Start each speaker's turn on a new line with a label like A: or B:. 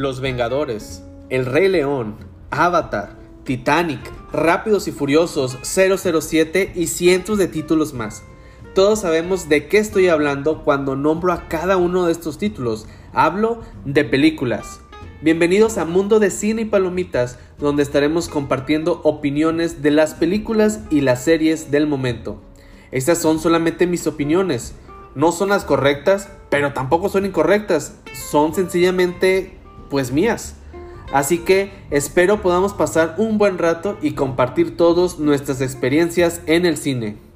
A: Los Vengadores, El Rey León, Avatar, Titanic, Rápidos y Furiosos, 007 y cientos de títulos más. Todos sabemos de qué estoy hablando cuando nombro a cada uno de estos títulos. Hablo de películas. Bienvenidos a Mundo de Cine y Palomitas, donde estaremos compartiendo opiniones de las películas y las series del momento. Estas son solamente mis opiniones. No son las correctas, pero tampoco son incorrectas. Son sencillamente, pues mías. Así que espero podamos pasar un buen rato y compartir todos nuestras experiencias en el cine.